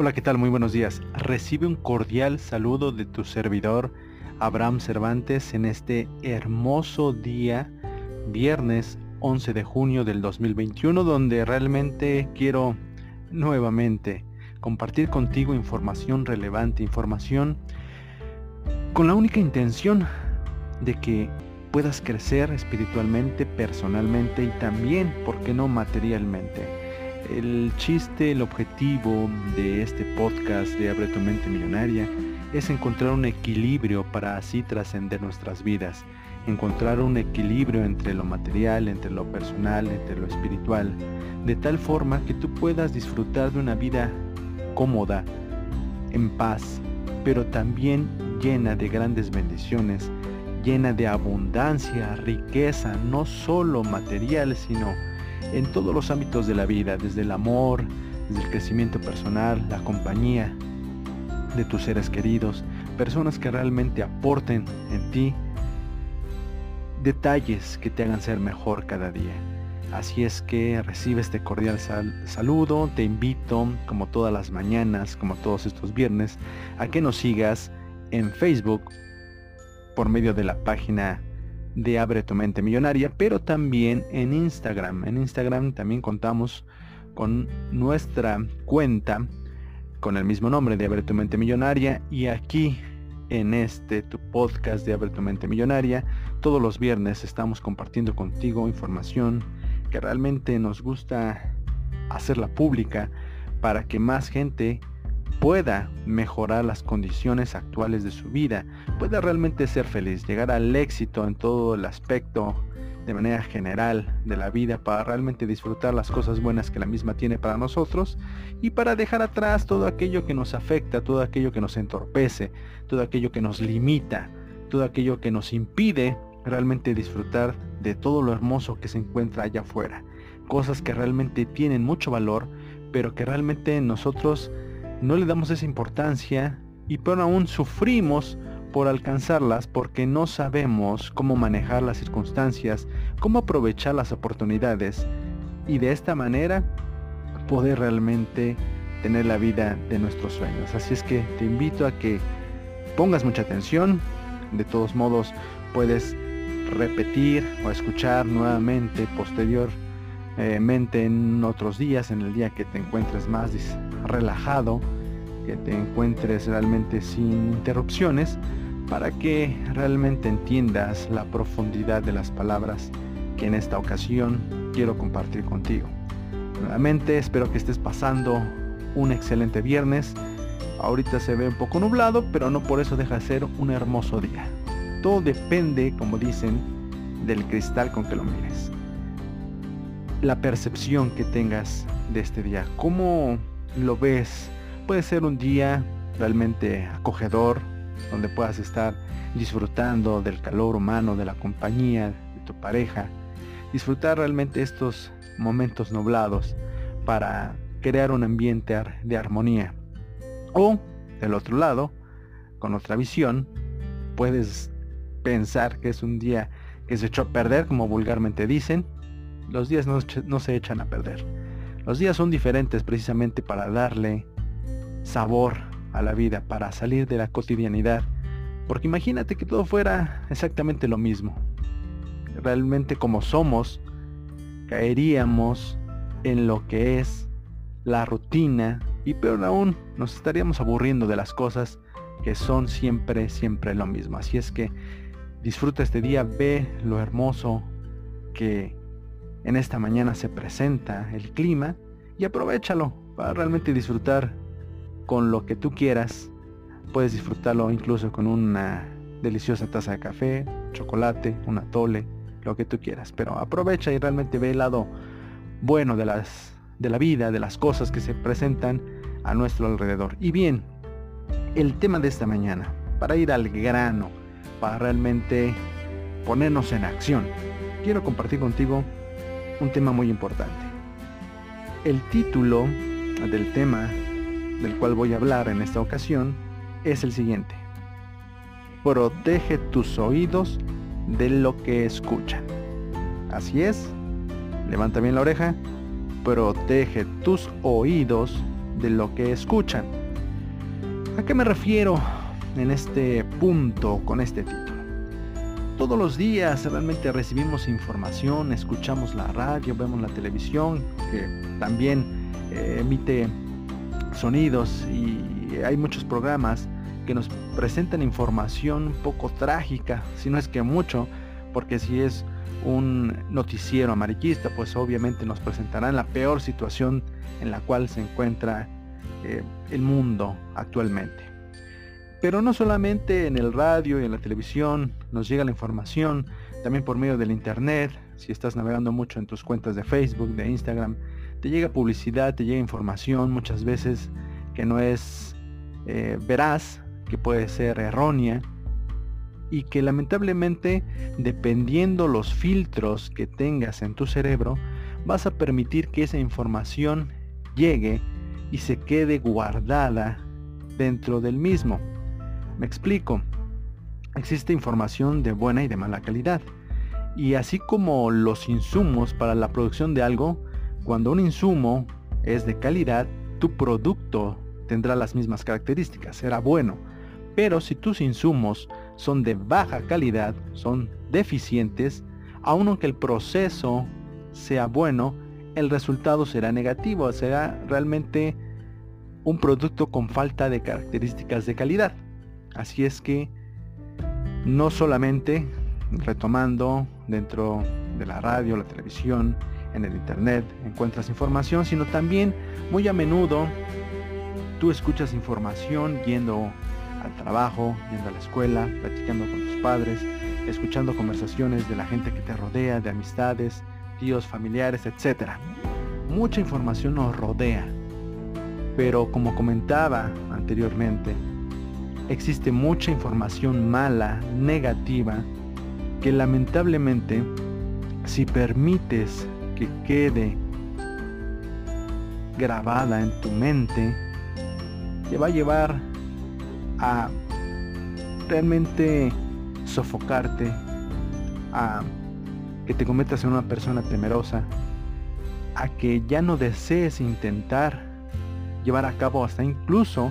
Hola, ¿qué tal? Muy buenos días. Recibe un cordial saludo de tu servidor Abraham Cervantes en este hermoso día, viernes 11 de junio del 2021, donde realmente quiero nuevamente compartir contigo información relevante, información con la única intención de que puedas crecer espiritualmente, personalmente y también, ¿por qué no, materialmente? El chiste, el objetivo de este podcast de Abre tu mente millonaria es encontrar un equilibrio para así trascender nuestras vidas, encontrar un equilibrio entre lo material, entre lo personal, entre lo espiritual, de tal forma que tú puedas disfrutar de una vida cómoda, en paz, pero también llena de grandes bendiciones, llena de abundancia, riqueza, no solo material, sino en todos los ámbitos de la vida, desde el amor, desde el crecimiento personal, la compañía de tus seres queridos, personas que realmente aporten en ti detalles que te hagan ser mejor cada día. Así es que recibe este cordial saludo, te invito, como todas las mañanas, como todos estos viernes, a que nos sigas en Facebook por medio de la página de Abre tu mente millonaria, pero también en Instagram. En Instagram también contamos con nuestra cuenta con el mismo nombre de Abre tu mente millonaria y aquí en este tu podcast de Abre tu mente millonaria, todos los viernes estamos compartiendo contigo información que realmente nos gusta hacerla pública para que más gente pueda mejorar las condiciones actuales de su vida, pueda realmente ser feliz, llegar al éxito en todo el aspecto de manera general de la vida para realmente disfrutar las cosas buenas que la misma tiene para nosotros y para dejar atrás todo aquello que nos afecta, todo aquello que nos entorpece, todo aquello que nos limita, todo aquello que nos impide realmente disfrutar de todo lo hermoso que se encuentra allá afuera. Cosas que realmente tienen mucho valor, pero que realmente nosotros no le damos esa importancia y peor aún sufrimos por alcanzarlas porque no sabemos cómo manejar las circunstancias, cómo aprovechar las oportunidades y de esta manera poder realmente tener la vida de nuestros sueños. Así es que te invito a que pongas mucha atención. De todos modos puedes repetir o escuchar nuevamente posteriormente en otros días, en el día que te encuentres más relajado, que te encuentres realmente sin interrupciones, para que realmente entiendas la profundidad de las palabras que en esta ocasión quiero compartir contigo. Nuevamente espero que estés pasando un excelente viernes. Ahorita se ve un poco nublado, pero no por eso deja de ser un hermoso día. Todo depende, como dicen, del cristal con que lo mires. La percepción que tengas de este día. ¿Cómo lo ves? Puede ser un día realmente acogedor, donde puedas estar disfrutando del calor humano, de la compañía, de tu pareja. Disfrutar realmente estos momentos nublados para crear un ambiente de armonía. O, del otro lado, con otra visión, puedes pensar que es un día que se echó a perder, como vulgarmente dicen. Los días no, no se echan a perder. Los días son diferentes precisamente para darle sabor a la vida, para salir de la cotidianidad. Porque imagínate que todo fuera exactamente lo mismo. Realmente como somos, caeríamos en lo que es la rutina y peor aún, nos estaríamos aburriendo de las cosas que son siempre, siempre lo mismo. Así es que disfruta este día, ve lo hermoso que en esta mañana se presenta el clima y aprovechalo para realmente disfrutar con lo que tú quieras. Puedes disfrutarlo incluso con una deliciosa taza de café, chocolate, una tole, lo que tú quieras. Pero aprovecha y realmente ve el lado bueno de, las, de la vida, de las cosas que se presentan a nuestro alrededor. Y bien, el tema de esta mañana, para ir al grano, para realmente ponernos en acción, quiero compartir contigo un tema muy importante. El título del tema del cual voy a hablar en esta ocasión es el siguiente. Protege tus oídos de lo que escuchan. Así es, levanta bien la oreja, protege tus oídos de lo que escuchan. ¿A qué me refiero en este punto con este título? Todos los días realmente recibimos información, escuchamos la radio, vemos la televisión, que también eh, emite sonidos y hay muchos programas que nos presentan información un poco trágica, si no es que mucho, porque si es un noticiero amarillista, pues obviamente nos presentarán la peor situación en la cual se encuentra eh, el mundo actualmente. Pero no solamente en el radio y en la televisión nos llega la información, también por medio del internet, si estás navegando mucho en tus cuentas de Facebook, de Instagram, te llega publicidad, te llega información muchas veces que no es eh, veraz, que puede ser errónea y que lamentablemente dependiendo los filtros que tengas en tu cerebro vas a permitir que esa información llegue y se quede guardada dentro del mismo. Me explico. Existe información de buena y de mala calidad. Y así como los insumos para la producción de algo, cuando un insumo es de calidad, tu producto tendrá las mismas características, será bueno. Pero si tus insumos son de baja calidad, son deficientes, aun aunque el proceso sea bueno, el resultado será negativo, será realmente un producto con falta de características de calidad. Así es que no solamente retomando dentro de la radio, la televisión, en el internet encuentras información, sino también muy a menudo tú escuchas información yendo al trabajo, yendo a la escuela, platicando con tus padres, escuchando conversaciones de la gente que te rodea, de amistades, tíos, familiares, etc. Mucha información nos rodea, pero como comentaba anteriormente, existe mucha información mala, negativa, que lamentablemente, si permites que quede grabada en tu mente, te va a llevar a realmente sofocarte, a que te cometas en una persona temerosa, a que ya no desees intentar llevar a cabo hasta incluso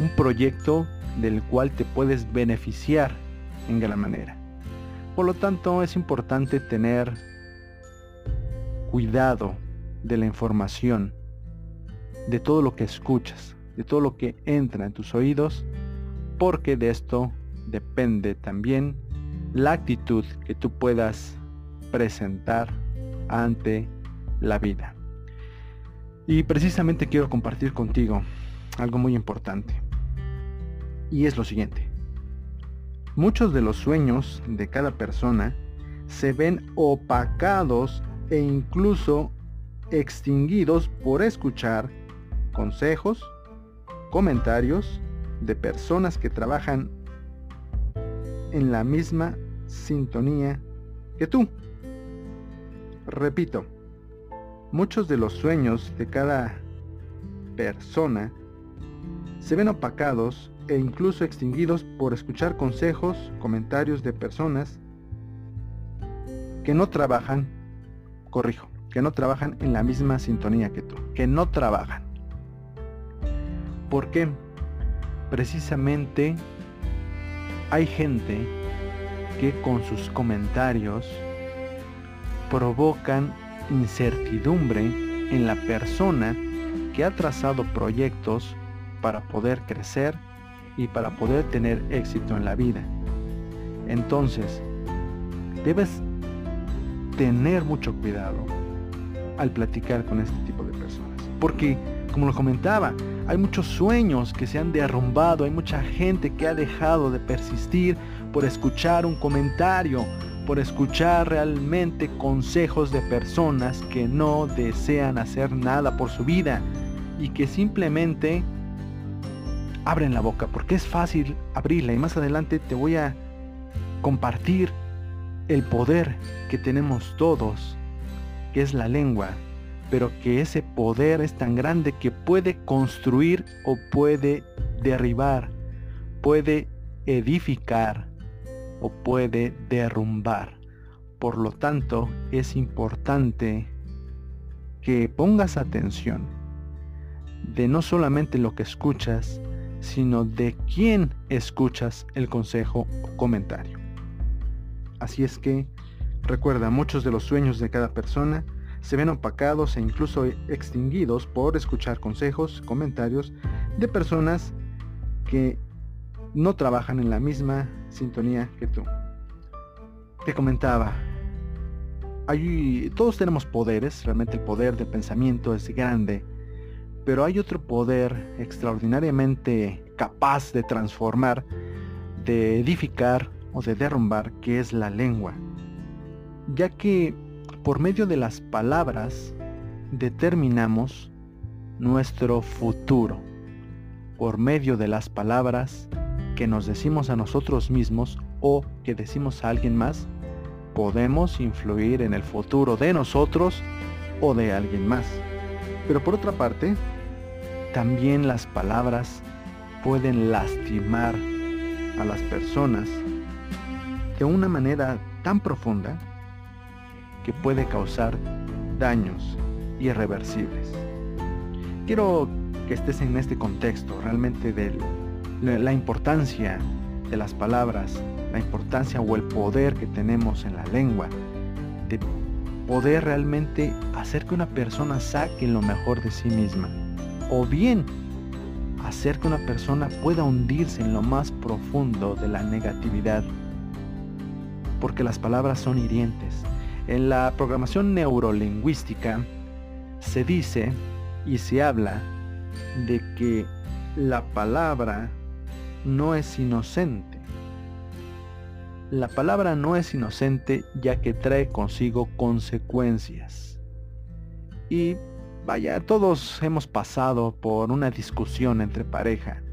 un proyecto del cual te puedes beneficiar en gran manera. Por lo tanto, es importante tener cuidado de la información, de todo lo que escuchas, de todo lo que entra en tus oídos porque de esto depende también la actitud que tú puedas presentar ante la vida. Y precisamente quiero compartir contigo algo muy importante. Y es lo siguiente. Muchos de los sueños de cada persona se ven opacados e incluso extinguidos por escuchar consejos, comentarios de personas que trabajan en la misma sintonía que tú. Repito, muchos de los sueños de cada persona se ven opacados e incluso extinguidos por escuchar consejos, comentarios de personas que no trabajan, corrijo, que no trabajan en la misma sintonía que tú, que no trabajan. ¿Por qué? precisamente hay gente que con sus comentarios provocan incertidumbre en la persona que ha trazado proyectos para poder crecer y para poder tener éxito en la vida. Entonces, debes tener mucho cuidado al platicar con este tipo de personas. Porque, como lo comentaba, hay muchos sueños que se han derrumbado, hay mucha gente que ha dejado de persistir por escuchar un comentario, por escuchar realmente consejos de personas que no desean hacer nada por su vida y que simplemente abren la boca porque es fácil abrirla y más adelante te voy a compartir el poder que tenemos todos, que es la lengua pero que ese poder es tan grande que puede construir o puede derribar, puede edificar o puede derrumbar. Por lo tanto, es importante que pongas atención, de no solamente lo que escuchas, sino de quién escuchas el consejo o comentario. Así es que, recuerda, muchos de los sueños de cada persona se ven opacados e incluso extinguidos por escuchar consejos, comentarios de personas que no trabajan en la misma sintonía que tú. Te comentaba, todos tenemos poderes, realmente el poder del pensamiento es grande, pero hay otro poder extraordinariamente capaz de transformar, de edificar o de derrumbar, que es la lengua. Ya que por medio de las palabras determinamos nuestro futuro. Por medio de las palabras que nos decimos a nosotros mismos o que decimos a alguien más, podemos influir en el futuro de nosotros o de alguien más. Pero por otra parte, también las palabras pueden lastimar a las personas de una manera tan profunda que puede causar daños irreversibles. Quiero que estés en este contexto realmente de la importancia de las palabras, la importancia o el poder que tenemos en la lengua, de poder realmente hacer que una persona saque lo mejor de sí misma, o bien hacer que una persona pueda hundirse en lo más profundo de la negatividad, porque las palabras son hirientes, en la programación neurolingüística se dice y se habla de que la palabra no es inocente. La palabra no es inocente ya que trae consigo consecuencias. Y vaya, todos hemos pasado por una discusión entre pareja.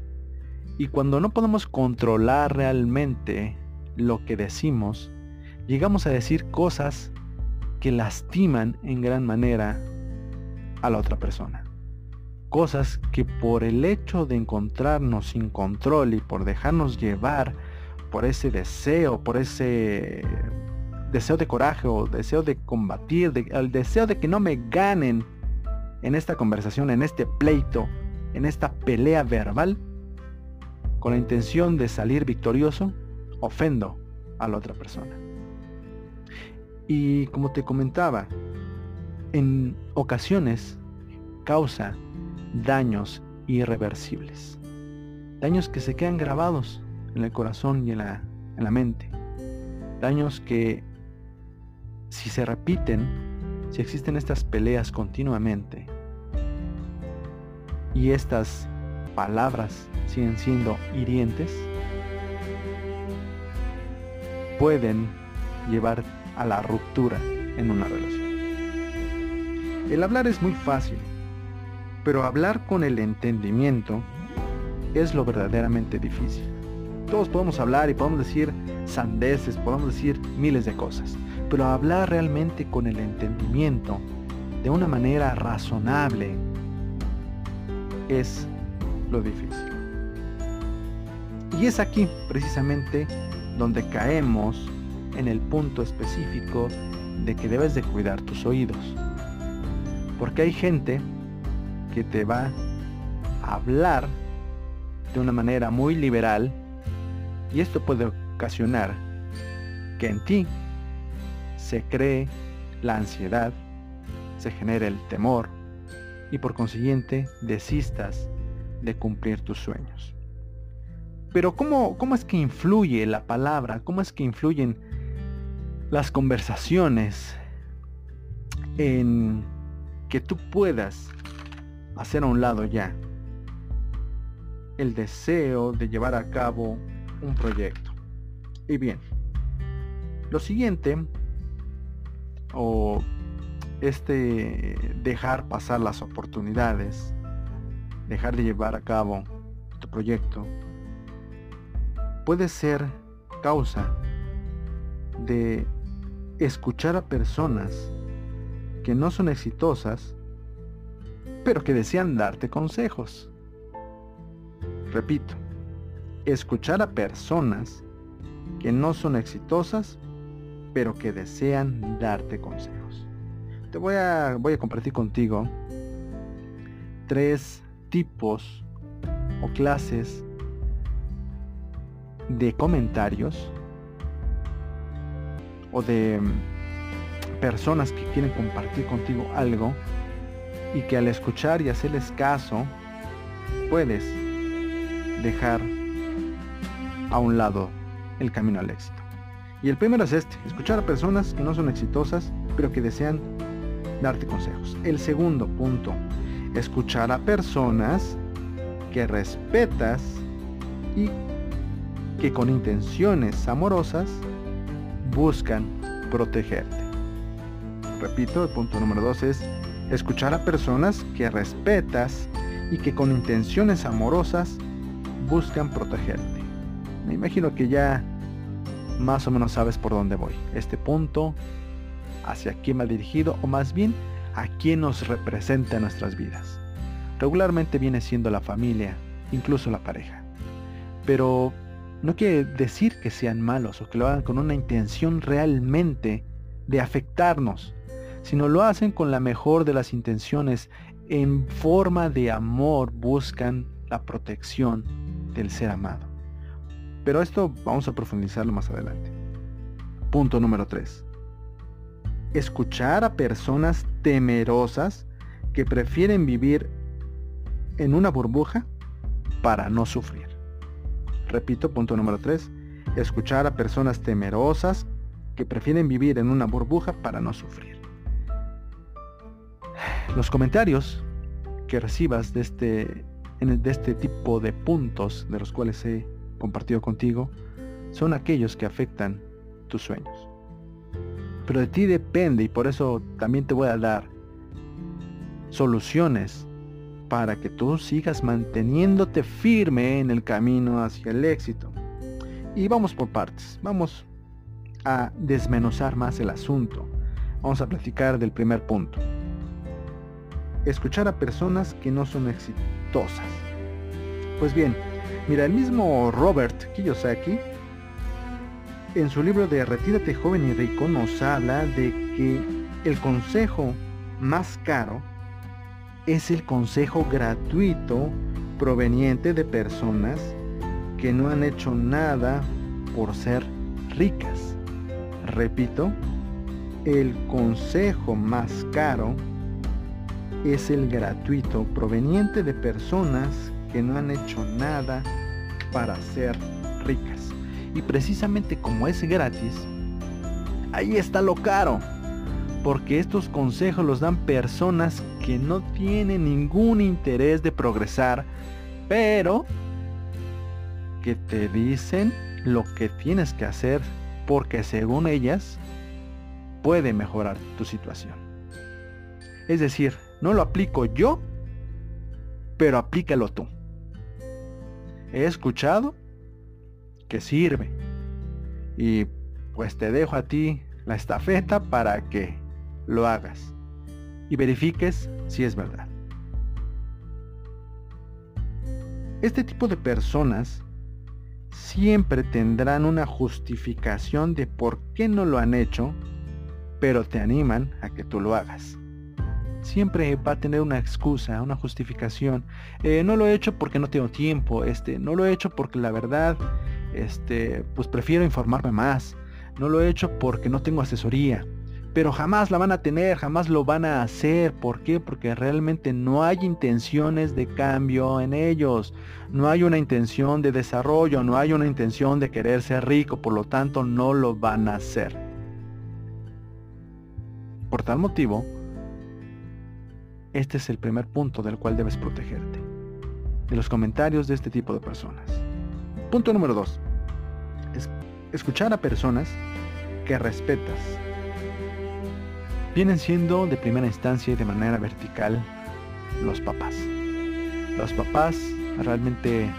Y cuando no podemos controlar realmente lo que decimos, llegamos a decir cosas que lastiman en gran manera a la otra persona. Cosas que por el hecho de encontrarnos sin control y por dejarnos llevar por ese deseo, por ese deseo de coraje o deseo de combatir, el deseo de que no me ganen en esta conversación, en este pleito, en esta pelea verbal, con la intención de salir victorioso, ofendo a la otra persona. Y como te comentaba, en ocasiones causa daños irreversibles. Daños que se quedan grabados en el corazón y en la, en la mente. Daños que si se repiten, si existen estas peleas continuamente y estas palabras siguen siendo hirientes, pueden llevar a la ruptura en una relación. El hablar es muy fácil, pero hablar con el entendimiento es lo verdaderamente difícil. Todos podemos hablar y podemos decir sandeces, podemos decir miles de cosas, pero hablar realmente con el entendimiento de una manera razonable es lo difícil. Y es aquí precisamente donde caemos en el punto específico de que debes de cuidar tus oídos. Porque hay gente que te va a hablar de una manera muy liberal y esto puede ocasionar que en ti se cree la ansiedad, se genere el temor y por consiguiente desistas de cumplir tus sueños. Pero ¿cómo, cómo es que influye la palabra? ¿Cómo es que influyen las conversaciones en que tú puedas hacer a un lado ya el deseo de llevar a cabo un proyecto. Y bien, lo siguiente, o este dejar pasar las oportunidades, dejar de llevar a cabo tu proyecto, puede ser causa de escuchar a personas que no son exitosas, pero que desean darte consejos. Repito, escuchar a personas que no son exitosas, pero que desean darte consejos. Te voy a, voy a compartir contigo tres tipos o clases de comentarios o de mm, personas que quieren compartir contigo algo y que al escuchar y hacerles caso puedes dejar a un lado el camino al éxito. Y el primero es este, escuchar a personas que no son exitosas, pero que desean darte consejos. El segundo punto, escuchar a personas que respetas y que con intenciones amorosas buscan protegerte. Repito, el punto número dos es escuchar a personas que respetas y que con intenciones amorosas buscan protegerte. Me imagino que ya más o menos sabes por dónde voy. Este punto, hacia quién va dirigido o más bien a quién nos representa en nuestras vidas. Regularmente viene siendo la familia, incluso la pareja. Pero no quiere decir que sean malos o que lo hagan con una intención realmente de afectarnos, sino lo hacen con la mejor de las intenciones, en forma de amor buscan la protección del ser amado. Pero esto vamos a profundizarlo más adelante. Punto número 3. Escuchar a personas temerosas que prefieren vivir en una burbuja para no sufrir. Repito, punto número 3. Escuchar a personas temerosas que prefieren vivir en una burbuja para no sufrir. Los comentarios que recibas de este, de este tipo de puntos de los cuales he compartido contigo son aquellos que afectan tus sueños. Pero de ti depende y por eso también te voy a dar soluciones para que tú sigas manteniéndote firme en el camino hacia el éxito. Y vamos por partes, vamos a desmenuzar más el asunto. Vamos a platicar del primer punto. Escuchar a personas que no son exitosas. Pues bien, mira, el mismo Robert Kiyosaki, en su libro de Retírate joven y rico, nos habla de que el consejo más caro es el consejo gratuito proveniente de personas que no han hecho nada por ser ricas. Repito, el consejo más caro es el gratuito proveniente de personas que no han hecho nada para ser ricas. Y precisamente como es gratis, ahí está lo caro porque estos consejos los dan personas que no tienen ningún interés de progresar, pero que te dicen lo que tienes que hacer porque según ellas puede mejorar tu situación. Es decir, no lo aplico yo, pero aplícalo tú. He escuchado que sirve y pues te dejo a ti la estafeta para que lo hagas y verifiques si es verdad. Este tipo de personas siempre tendrán una justificación de por qué no lo han hecho, pero te animan a que tú lo hagas. Siempre va a tener una excusa, una justificación. Eh, no lo he hecho porque no tengo tiempo, este, no lo he hecho porque la verdad, este, pues prefiero informarme más. No lo he hecho porque no tengo asesoría pero jamás la van a tener, jamás lo van a hacer. ¿Por qué? Porque realmente no hay intenciones de cambio en ellos. No hay una intención de desarrollo, no hay una intención de querer ser rico, por lo tanto no lo van a hacer. Por tal motivo, este es el primer punto del cual debes protegerte. De los comentarios de este tipo de personas. Punto número 2. escuchar a personas que respetas, vienen siendo de primera instancia y de manera vertical los papás. Los papás realmente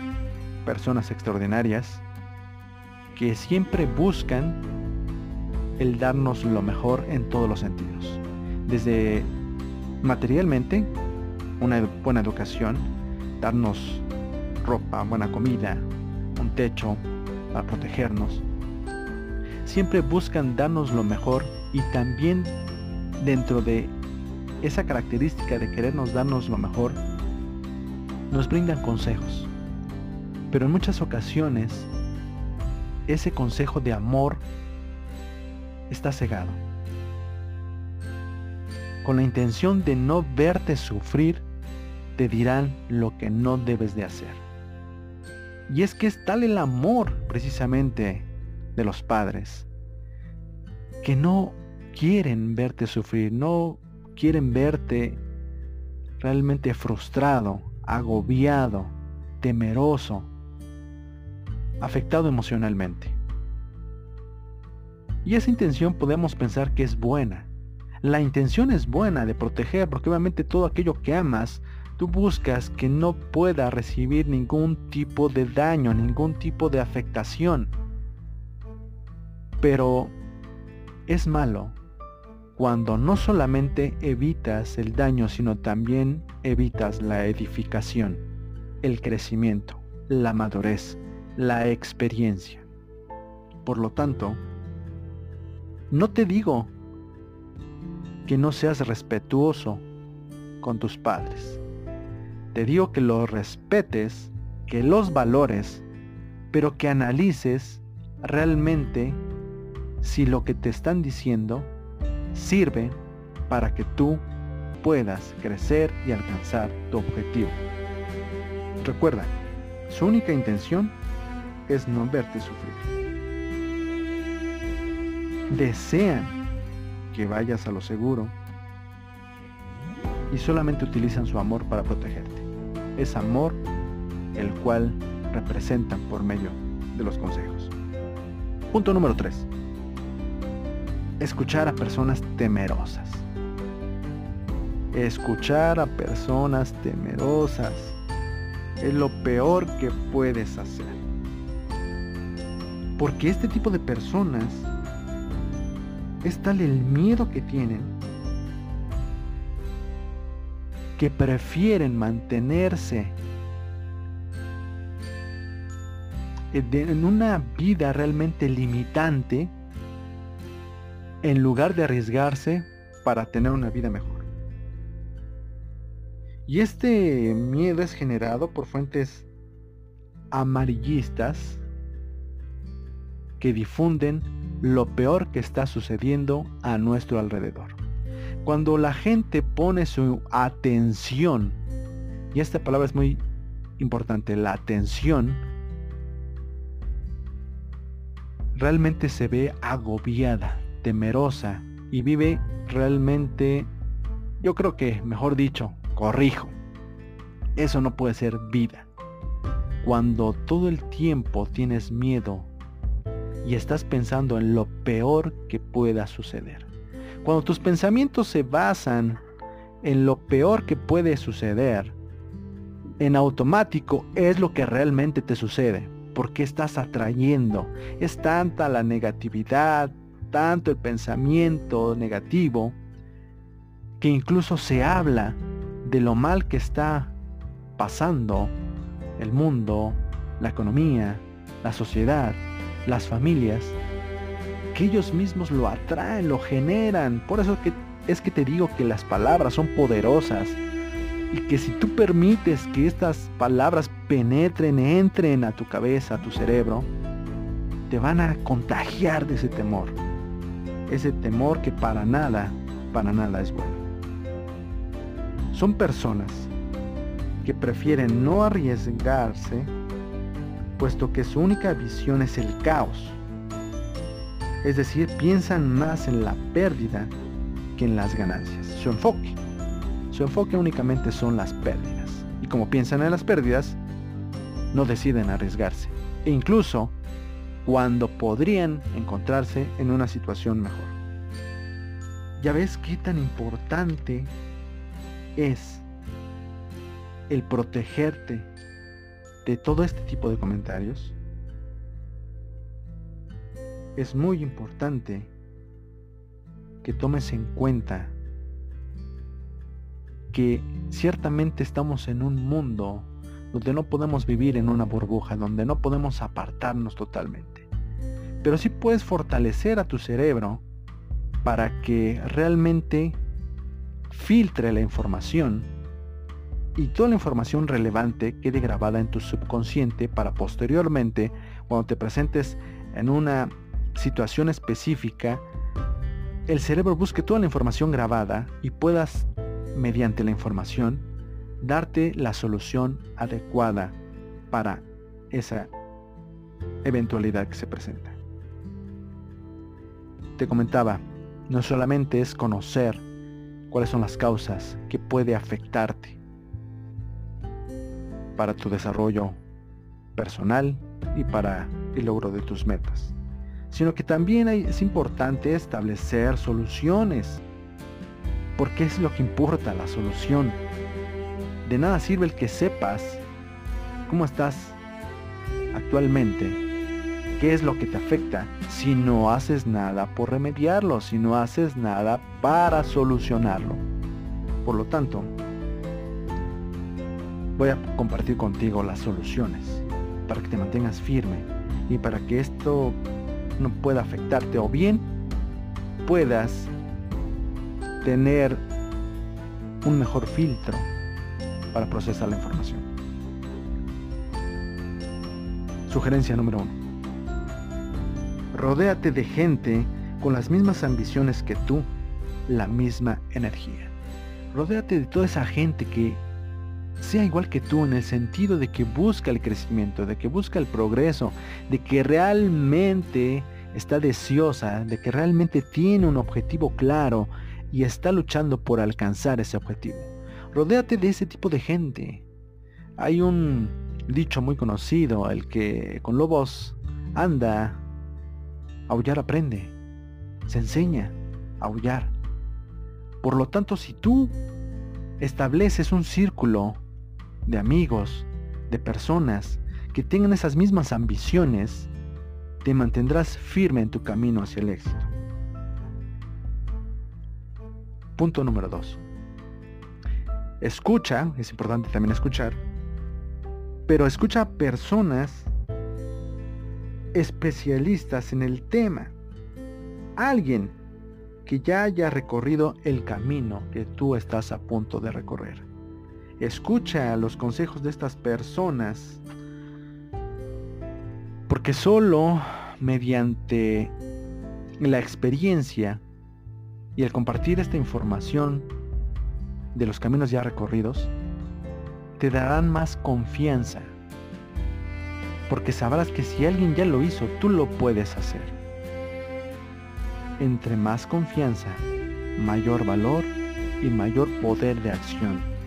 personas extraordinarias que siempre buscan el darnos lo mejor en todos los sentidos. Desde materialmente, una buena educación, darnos ropa, buena comida, un techo para protegernos. Siempre buscan darnos lo mejor y también dentro de esa característica de querernos darnos lo mejor, nos brindan consejos, pero en muchas ocasiones ese consejo de amor está cegado. Con la intención de no verte sufrir, te dirán lo que no debes de hacer. Y es que es tal el amor precisamente de los padres, que no quieren verte sufrir, no quieren verte realmente frustrado, agobiado, temeroso, afectado emocionalmente. Y esa intención podemos pensar que es buena. La intención es buena de proteger, porque obviamente todo aquello que amas, tú buscas que no pueda recibir ningún tipo de daño, ningún tipo de afectación. Pero es malo cuando no solamente evitas el daño, sino también evitas la edificación, el crecimiento, la madurez, la experiencia. Por lo tanto, no te digo que no seas respetuoso con tus padres. Te digo que los respetes, que los valores, pero que analices realmente si lo que te están diciendo sirve para que tú puedas crecer y alcanzar tu objetivo. Recuerda, su única intención es no verte sufrir. Desean que vayas a lo seguro y solamente utilizan su amor para protegerte. Es amor el cual representan por medio de los consejos. Punto número 3. Escuchar a personas temerosas. Escuchar a personas temerosas es lo peor que puedes hacer. Porque este tipo de personas es tal el miedo que tienen que prefieren mantenerse en una vida realmente limitante en lugar de arriesgarse para tener una vida mejor. Y este miedo es generado por fuentes amarillistas que difunden lo peor que está sucediendo a nuestro alrededor. Cuando la gente pone su atención, y esta palabra es muy importante, la atención, realmente se ve agobiada, temerosa y vive realmente, yo creo que, mejor dicho, corrijo, eso no puede ser vida. Cuando todo el tiempo tienes miedo y estás pensando en lo peor que pueda suceder. Cuando tus pensamientos se basan en lo peor que puede suceder, en automático es lo que realmente te sucede, porque estás atrayendo. Es tanta la negatividad, tanto el pensamiento negativo, que incluso se habla de lo mal que está pasando el mundo, la economía, la sociedad, las familias, que ellos mismos lo atraen, lo generan. Por eso que, es que te digo que las palabras son poderosas y que si tú permites que estas palabras penetren, entren a tu cabeza, a tu cerebro, te van a contagiar de ese temor. Ese temor que para nada, para nada es bueno. Son personas que prefieren no arriesgarse puesto que su única visión es el caos. Es decir, piensan más en la pérdida que en las ganancias. Su enfoque. Su enfoque únicamente son las pérdidas. Y como piensan en las pérdidas, no deciden arriesgarse. E incluso cuando podrían encontrarse en una situación mejor. Ya ves qué tan importante es el protegerte de todo este tipo de comentarios, es muy importante que tomes en cuenta que ciertamente estamos en un mundo donde no podemos vivir en una burbuja, donde no podemos apartarnos totalmente. Pero sí puedes fortalecer a tu cerebro para que realmente filtre la información y toda la información relevante quede grabada en tu subconsciente para posteriormente, cuando te presentes en una situación específica, el cerebro busque toda la información grabada y puedas, mediante la información, darte la solución adecuada para esa eventualidad que se presenta. Te comentaba, no solamente es conocer cuáles son las causas que puede afectarte para tu desarrollo personal y para el logro de tus metas, sino que también es importante establecer soluciones, porque es lo que importa, la solución. De nada sirve el que sepas cómo estás actualmente qué es lo que te afecta si no haces nada por remediarlo, si no haces nada para solucionarlo. Por lo tanto, voy a compartir contigo las soluciones para que te mantengas firme y para que esto no pueda afectarte o bien puedas tener un mejor filtro para procesar la información. Sugerencia número uno. Rodéate de gente con las mismas ambiciones que tú, la misma energía. Rodéate de toda esa gente que sea igual que tú en el sentido de que busca el crecimiento, de que busca el progreso, de que realmente está deseosa, de que realmente tiene un objetivo claro y está luchando por alcanzar ese objetivo. Rodéate de ese tipo de gente. Hay un dicho muy conocido, el que con lobos anda, Aullar aprende, se enseña a aullar. Por lo tanto, si tú estableces un círculo de amigos, de personas que tengan esas mismas ambiciones, te mantendrás firme en tu camino hacia el éxito. Punto número 2. Escucha, es importante también escuchar, pero escucha a personas especialistas en el tema. Alguien que ya haya recorrido el camino que tú estás a punto de recorrer. Escucha los consejos de estas personas porque solo mediante la experiencia y el compartir esta información de los caminos ya recorridos, te darán más confianza porque sabrás que si alguien ya lo hizo, tú lo puedes hacer. Entre más confianza, mayor valor y mayor poder de acción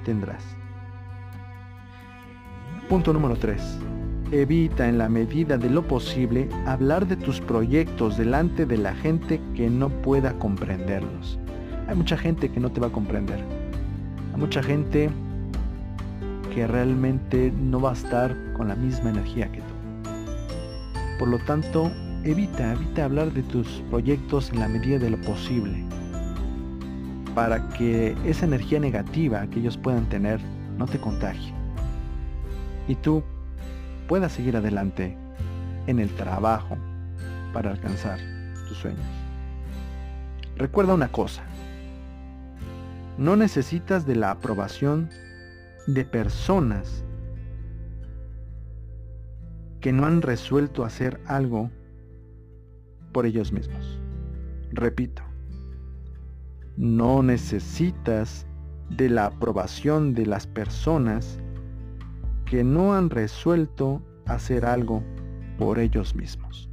tendrás. Punto número 3. Evita en la medida de lo posible hablar de tus proyectos delante de la gente que no pueda comprenderlos. Hay mucha gente que no te va a comprender. Hay mucha gente que realmente no va a estar con la misma energía que tú. Por lo tanto, evita, evita hablar de tus proyectos en la medida de lo posible para que esa energía negativa que ellos puedan tener no te contagie y tú puedas seguir adelante en el trabajo para alcanzar tus sueños. Recuerda una cosa, no necesitas de la aprobación de personas que no han resuelto hacer algo por ellos mismos. Repito, no necesitas de la aprobación de las personas que no han resuelto hacer algo por ellos mismos.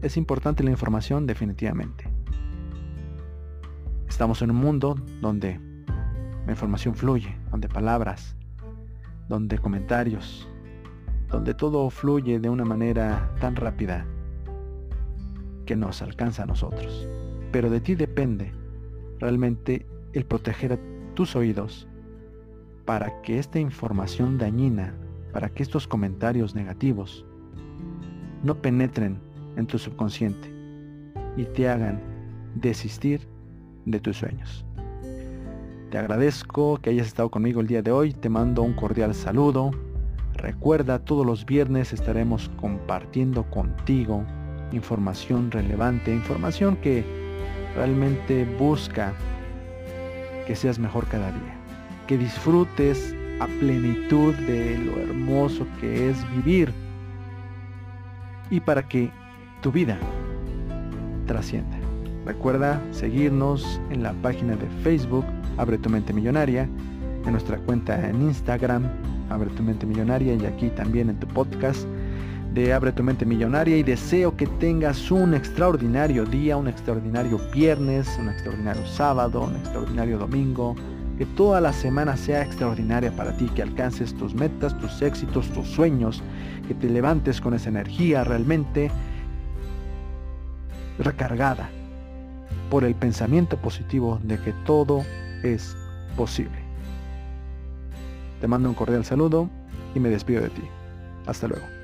Es importante la información definitivamente. Estamos en un mundo donde la información fluye, donde palabras, donde comentarios, donde todo fluye de una manera tan rápida que nos alcanza a nosotros. Pero de ti depende realmente el proteger tus oídos para que esta información dañina, para que estos comentarios negativos no penetren en tu subconsciente y te hagan desistir de tus sueños. Te agradezco que hayas estado conmigo el día de hoy. Te mando un cordial saludo. Recuerda, todos los viernes estaremos compartiendo contigo información relevante, información que realmente busca que seas mejor cada día, que disfrutes a plenitud de lo hermoso que es vivir y para que tu vida trascienda. Recuerda seguirnos en la página de Facebook Abre tu mente millonaria, en nuestra cuenta en Instagram Abre tu mente millonaria y aquí también en tu podcast de Abre tu mente millonaria y deseo que tengas un extraordinario día, un extraordinario viernes, un extraordinario sábado, un extraordinario domingo, que toda la semana sea extraordinaria para ti, que alcances tus metas, tus éxitos, tus sueños, que te levantes con esa energía realmente recargada por el pensamiento positivo de que todo es posible. Te mando un cordial saludo y me despido de ti. Hasta luego.